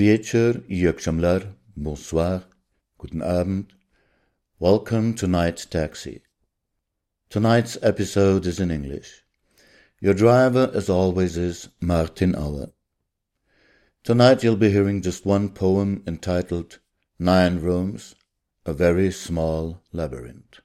Wieczór i bonsoir, guten Abend. Welcome to Night Taxi. Tonight's episode is in English. Your driver, as always, is Martin Auer. Tonight you'll be hearing just one poem entitled Nine Rooms, a Very Small Labyrinth.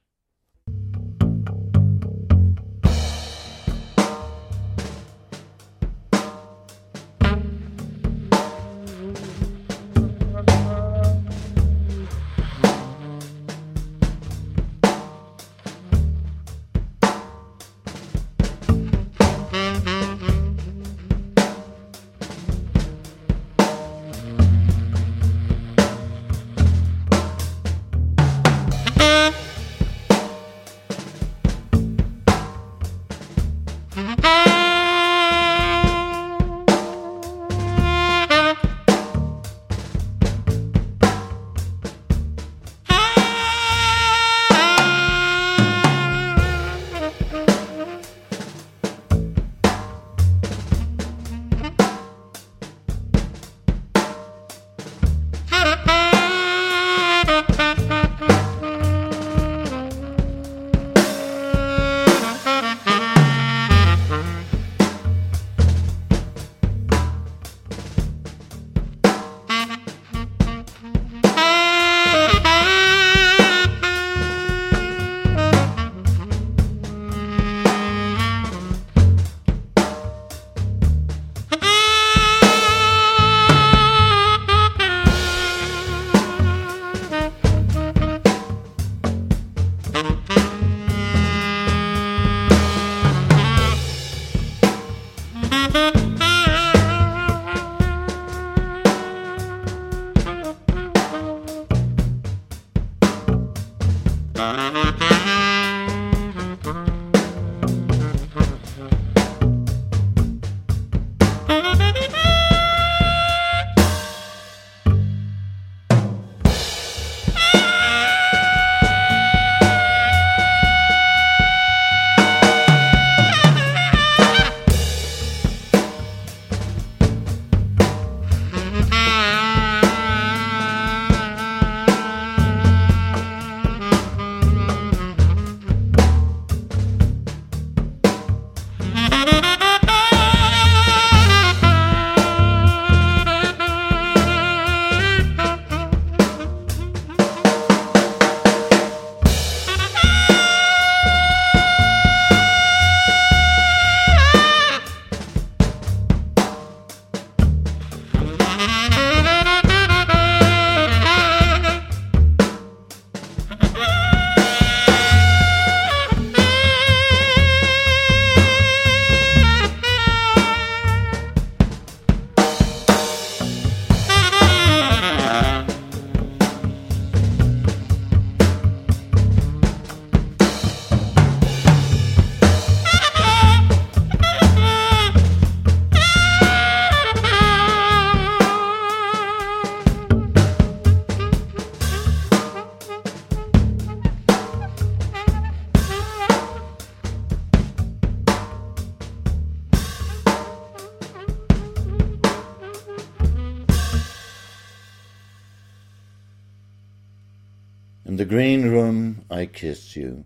Green room I kiss you.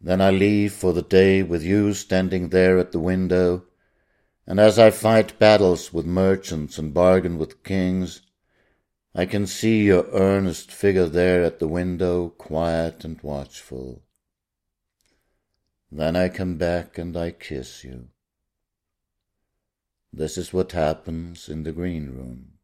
Then I leave for the day with you standing there at the window, and as I fight battles with merchants and bargain with kings, I can see your earnest figure there at the window, quiet and watchful. Then I come back and I kiss you. This is what happens in the green room.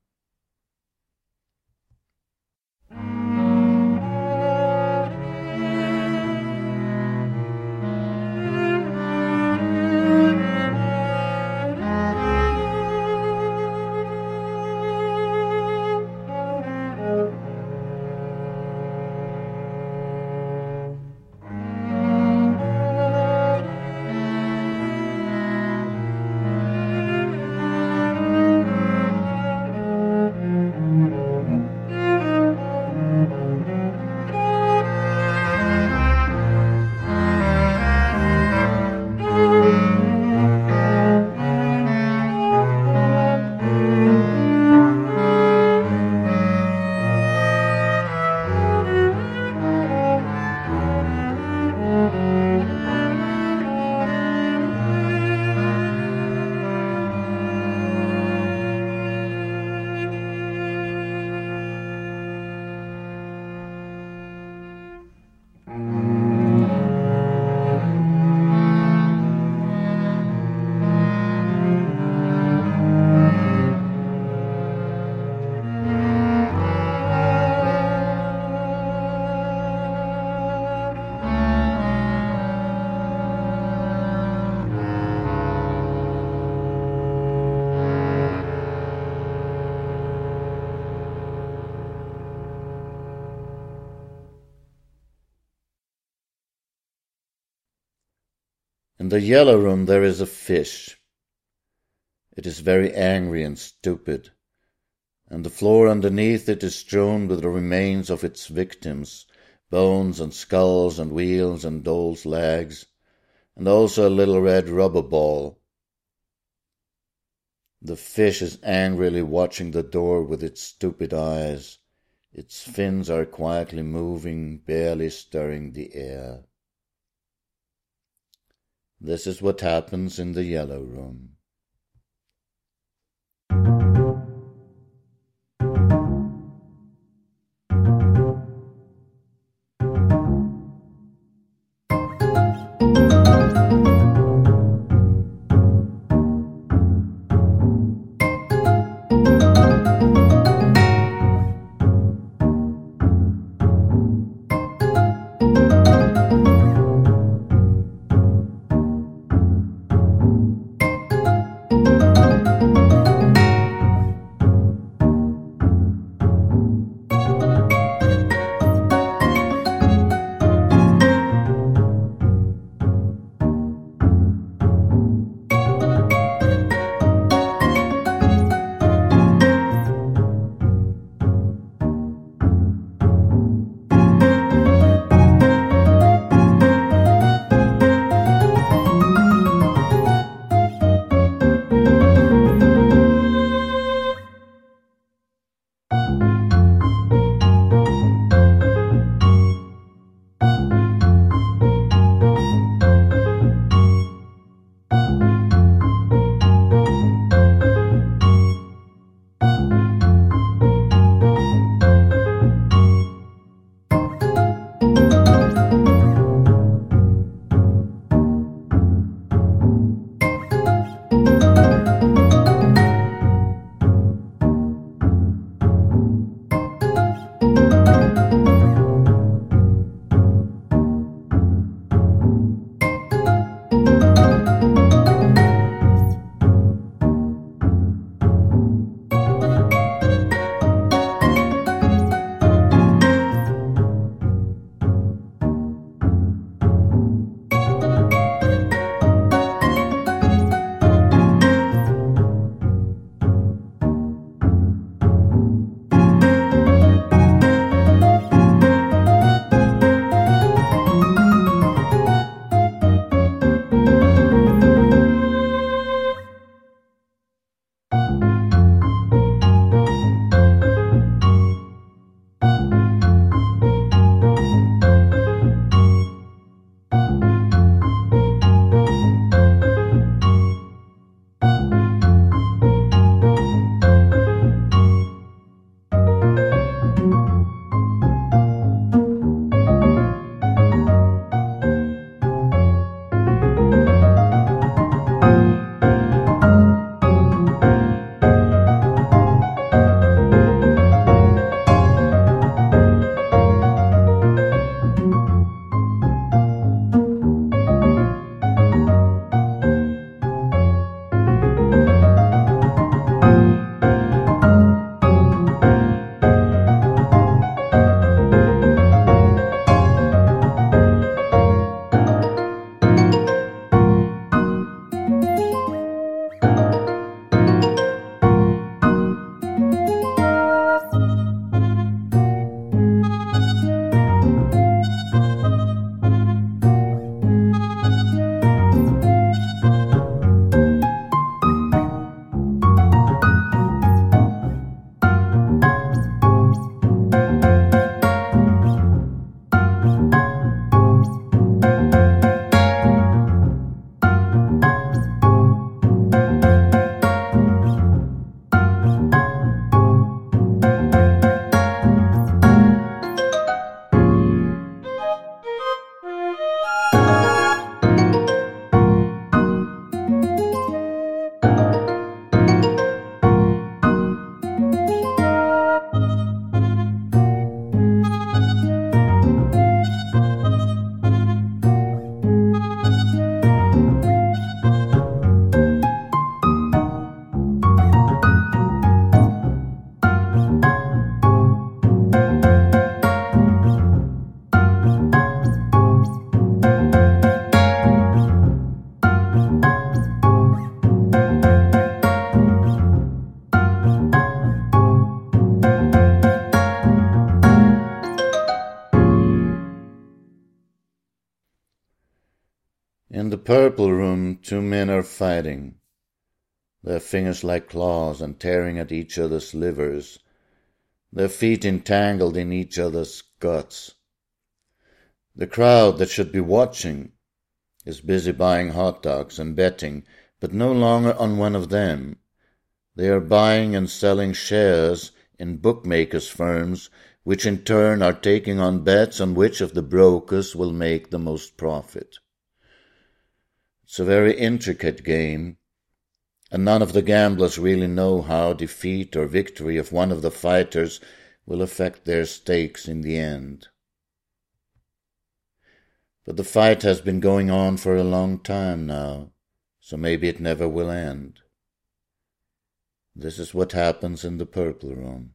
The yellow room there is a fish. It is very angry and stupid, and the floor underneath it is strewn with the remains of its victims, bones and skulls and wheels and dolls' legs, and also a little red rubber ball. The fish is angrily watching the door with its stupid eyes. Its fins are quietly moving, barely stirring the air. This is what happens in the yellow room. Purple room, two men are fighting, their fingers like claws and tearing at each other's livers, their feet entangled in each other's guts. The crowd that should be watching is busy buying hot dogs and betting, but no longer on one of them. They are buying and selling shares in bookmakers' firms, which in turn are taking on bets on which of the brokers will make the most profit. It's a very intricate game, and none of the gamblers really know how defeat or victory of one of the fighters will affect their stakes in the end. But the fight has been going on for a long time now, so maybe it never will end. This is what happens in the purple room.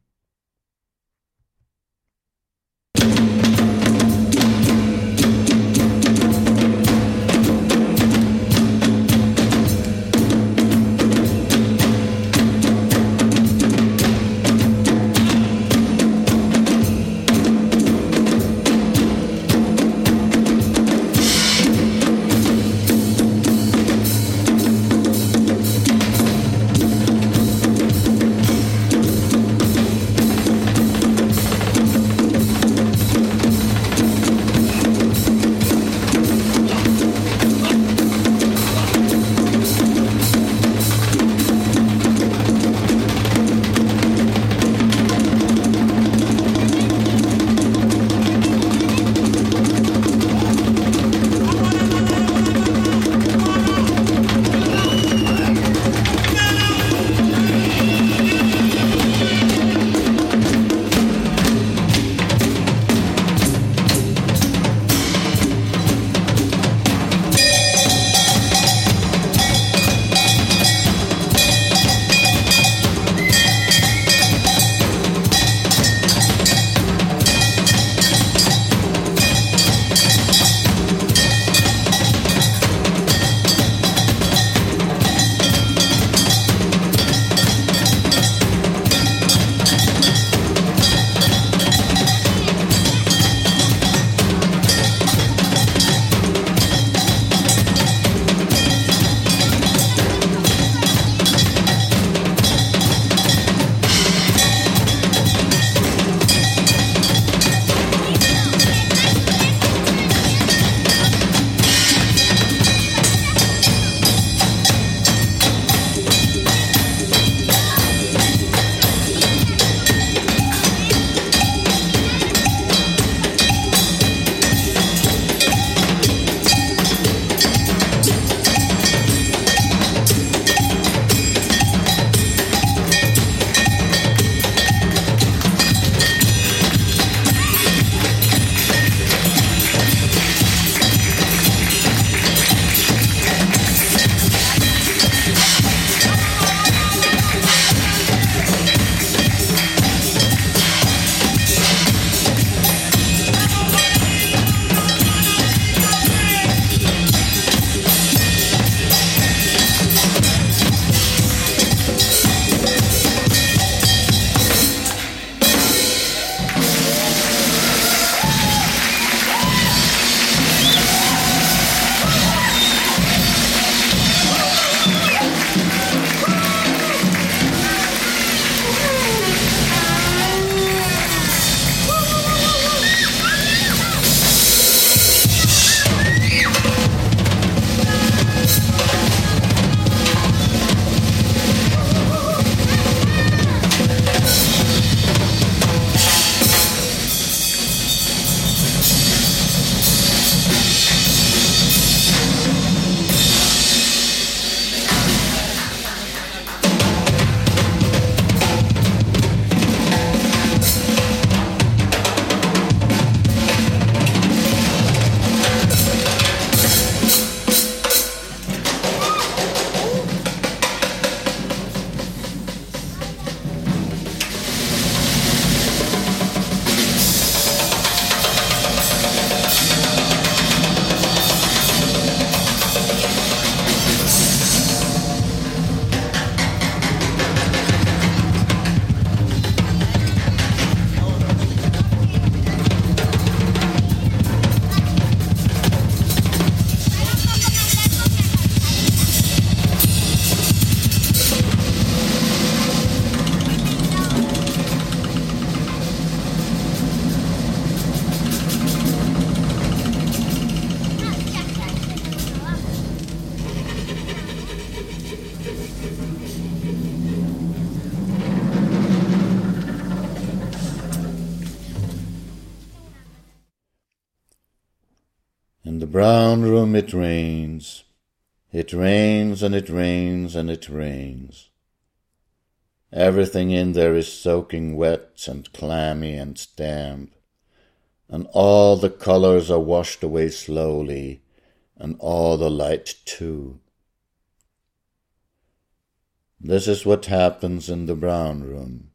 Room it rains. It rains and it rains and it rains. Everything in there is soaking wet and clammy and damp, and all the colors are washed away slowly, and all the light too. This is what happens in the brown room.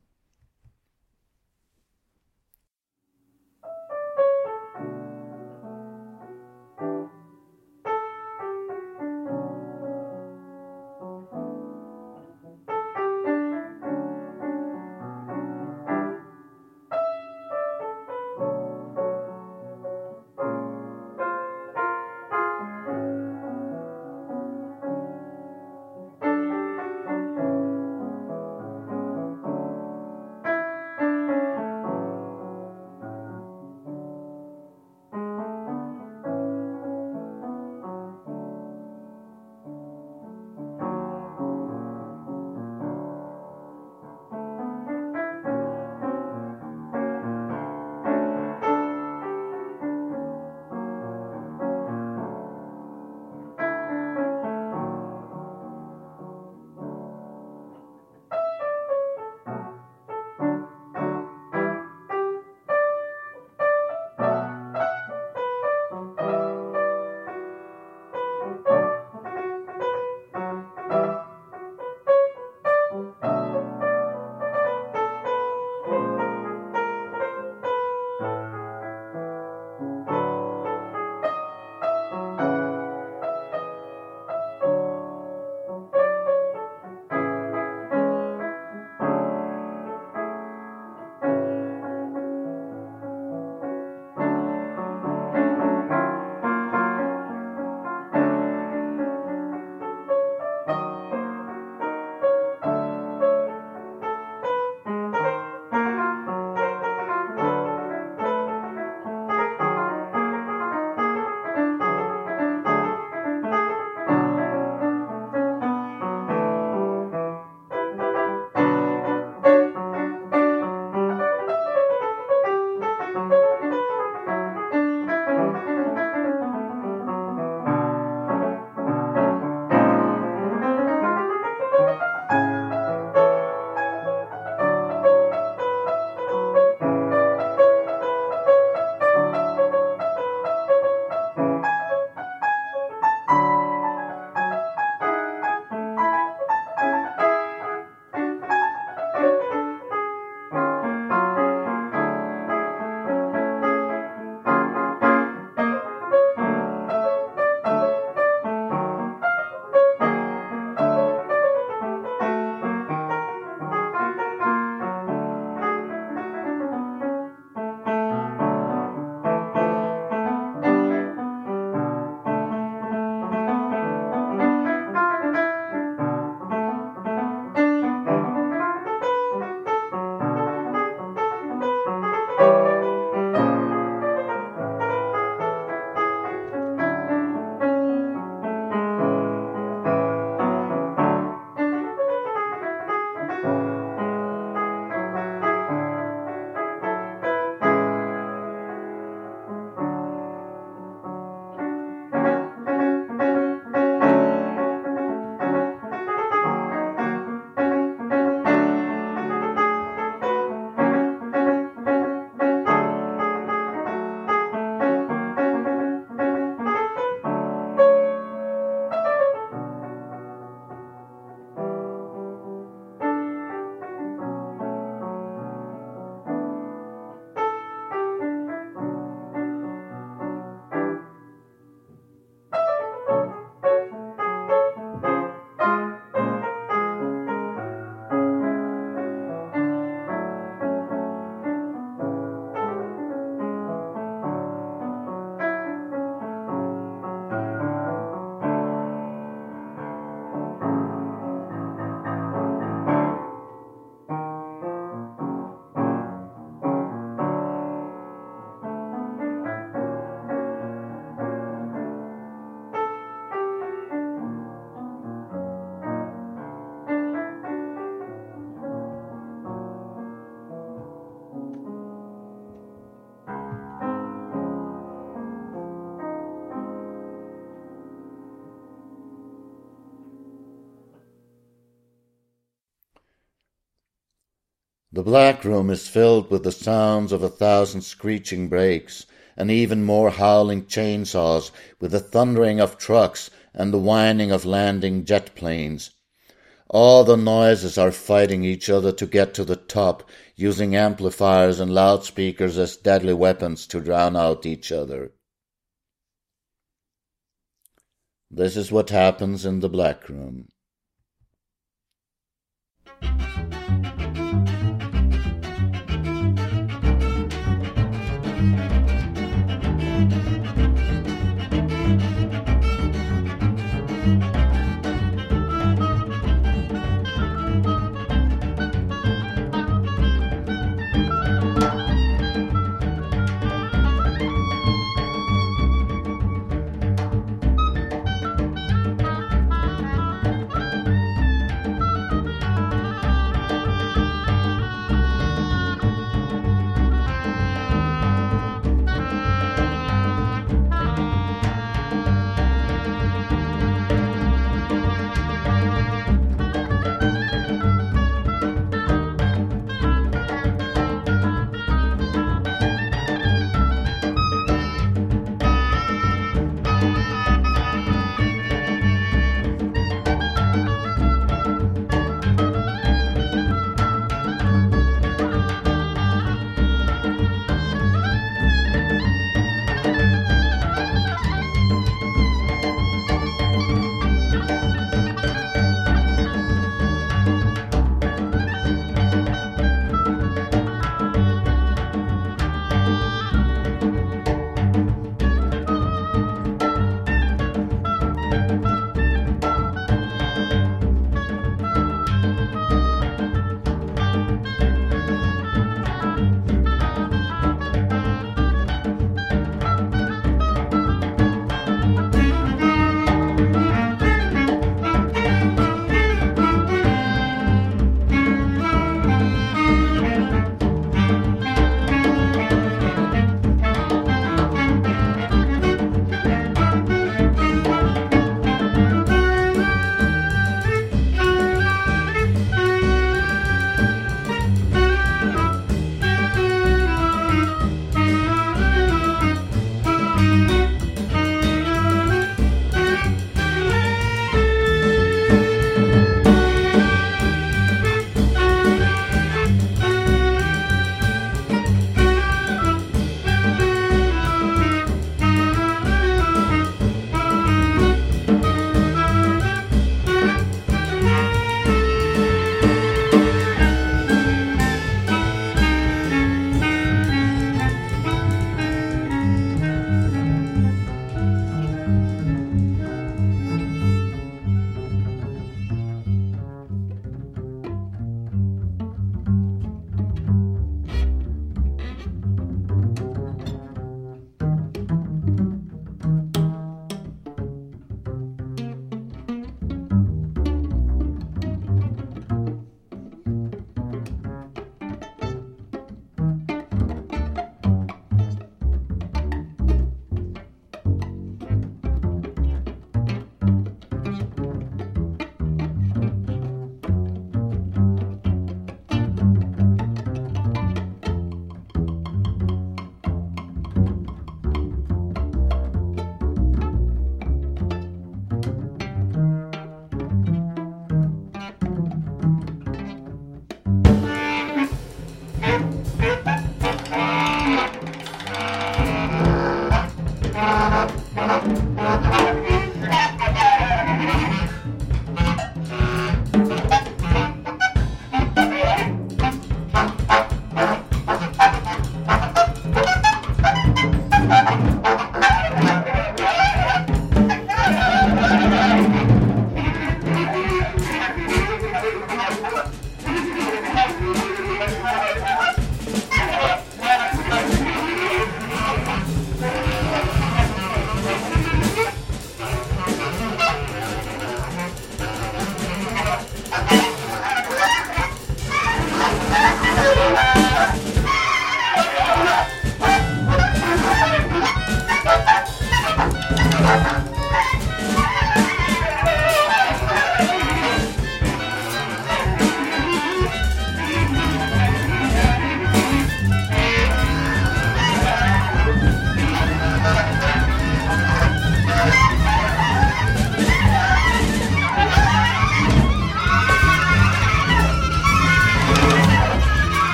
The black room is filled with the sounds of a thousand screeching brakes, and even more howling chainsaws, with the thundering of trucks and the whining of landing jet planes. All the noises are fighting each other to get to the top, using amplifiers and loudspeakers as deadly weapons to drown out each other. This is what happens in the black room.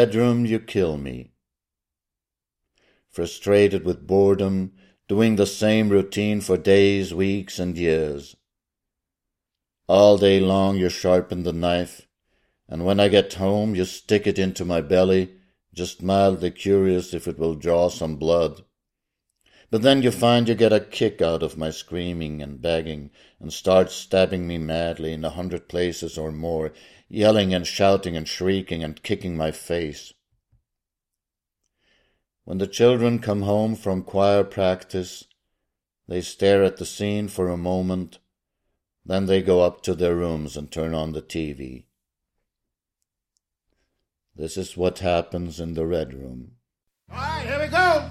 In the red room you kill me. Frustrated with boredom, doing the same routine for days, weeks, and years. All day long you sharpen the knife, and when I get home you stick it into my belly, just mildly curious if it will draw some blood. But then you find you get a kick out of my screaming and begging, and start stabbing me madly in a hundred places or more, yelling and shouting and shrieking and kicking my face. When the children come home from choir practice, they stare at the scene for a moment, then they go up to their rooms and turn on the TV. This is what happens in the Red Room. All right, here we go.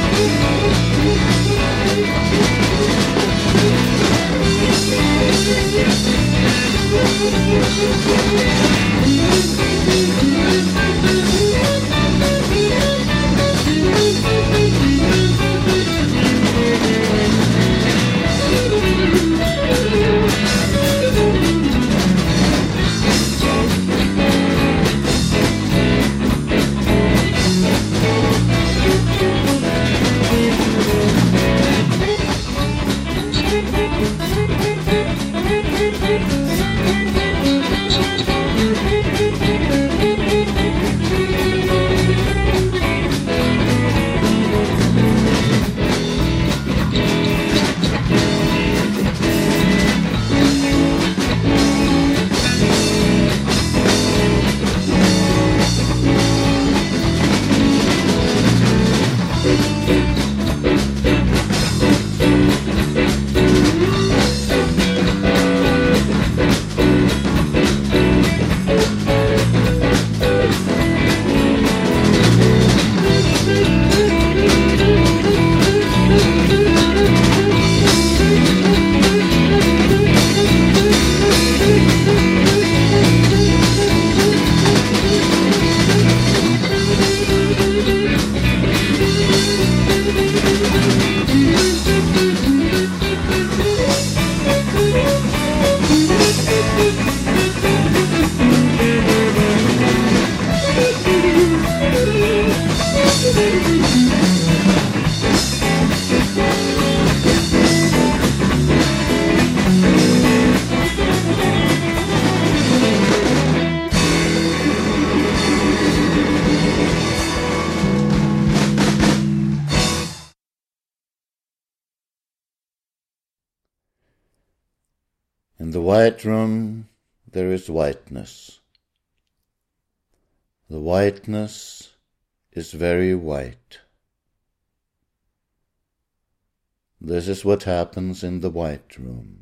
white room there is whiteness. The whiteness is very white. This is what happens in the white room.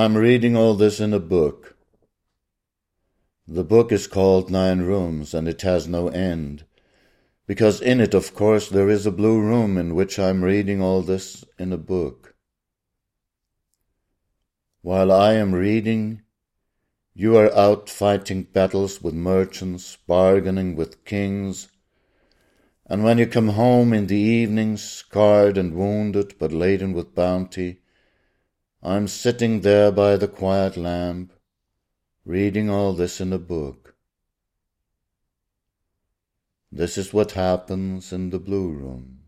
I'm reading all this in a book. The book is called Nine Rooms, and it has no end, because in it, of course, there is a blue room in which I'm reading all this in a book. While I am reading, you are out fighting battles with merchants, bargaining with kings, and when you come home in the evening, scarred and wounded, but laden with bounty, I'm sitting there by the quiet lamp, reading all this in a book. This is what happens in the blue room.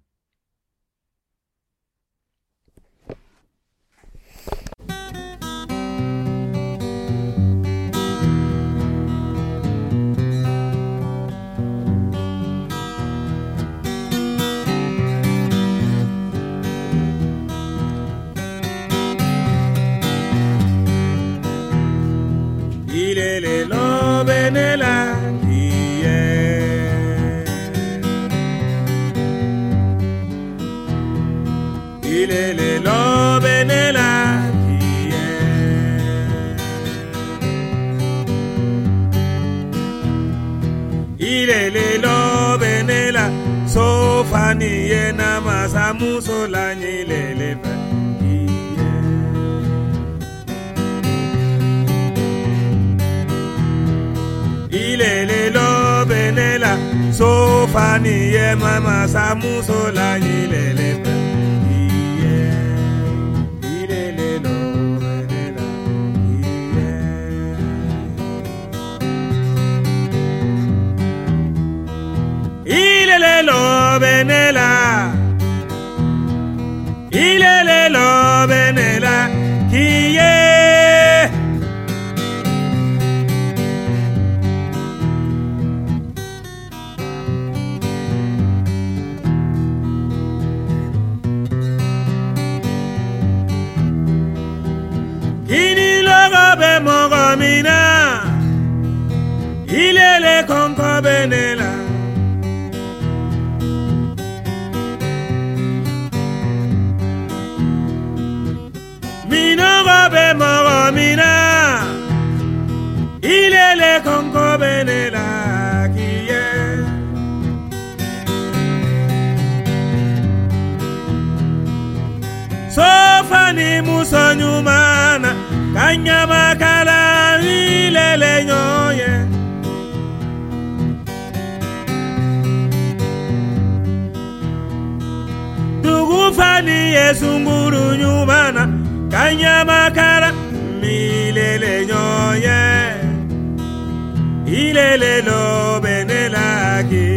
Yena masamuso la nyilele ilele lo benela ye mama samuso la nyilele lo ilele lo benela kiye. Kini logo be mogo mina. Ilele konko benela Eh. ni muso ɲuman na ka ɲamakala ilele ɲɔgɔn eh. ye dugu fani ye sunguru ɲuman na kanyamakara milele nyoye eh. Ilele lo benelaki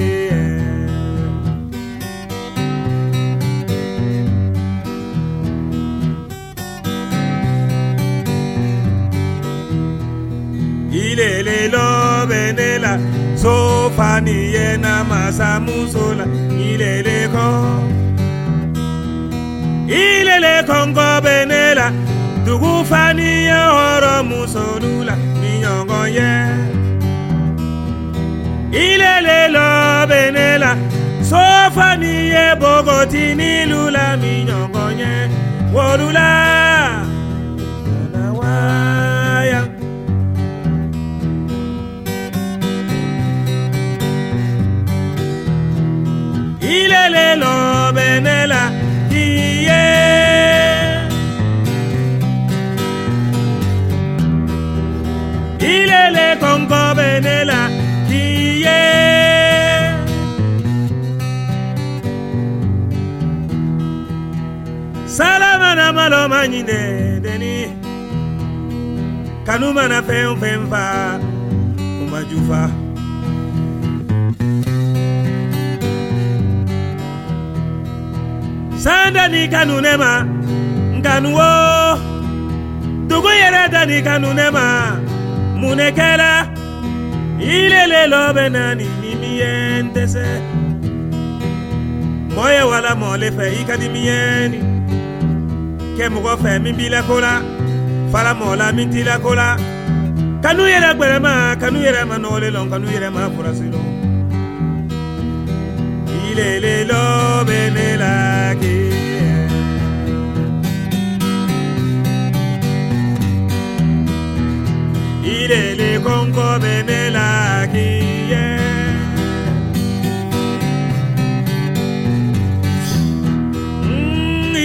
ilele lo benela sofani yena masamusola ilele ko ilele kongo benela dugu fani ye hɔrɔ musolula miɲɔgɔn ye ilele lɔ benela sofani ye bogotini lula miɲɔgɔn ye wolula waya. Ilele lɔ benela ilele konko benela na malo manyine deni. Kanu mana fɛn fɛn fa umajufa sanda ni kanu ne ma nkanu wo. Dugu yɛrɛ da ni kanu ne ma ilele lɔ bɛ na nimi ye n ye wala mɔɔle fɛ i ka di miɲɛni kɛ mɔgɔ fɛ min b'i la ko la kanu yɛrɛ gwɛrɛma kanu yɛrɛ kanu yɛrɛ ma furasi ilele lɔ bɛ ne la ilele kɔnkɔ bɛ ne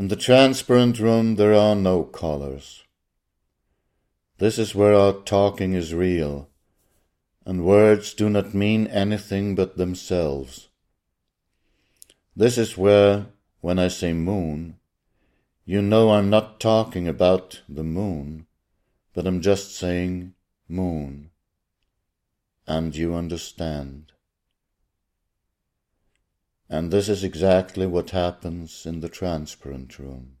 In the transparent room there are no colors. This is where our talking is real, and words do not mean anything but themselves. This is where, when I say moon, you know I'm not talking about the moon, but I'm just saying moon. And you understand. And this is exactly what happens in the transparent room.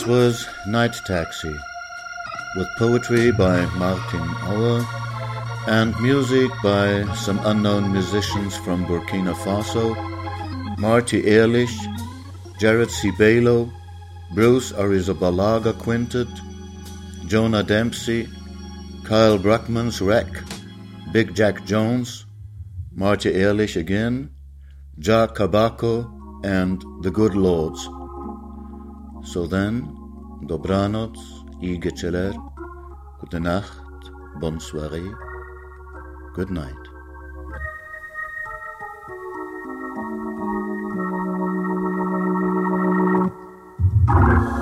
This was Night Taxi, with poetry by Martin Auer and music by some unknown musicians from Burkina Faso, Marty Ehrlich, Jared Cibelo, Bruce Arizabalaga Quintet, Jonah Dempsey, Kyle Bruckmann's Wreck, Big Jack Jones, Marty Ehrlich again, Jack Kabako, and The Good Lords. So then, dobranoc, i geceler, gute Nacht, bonne good night. you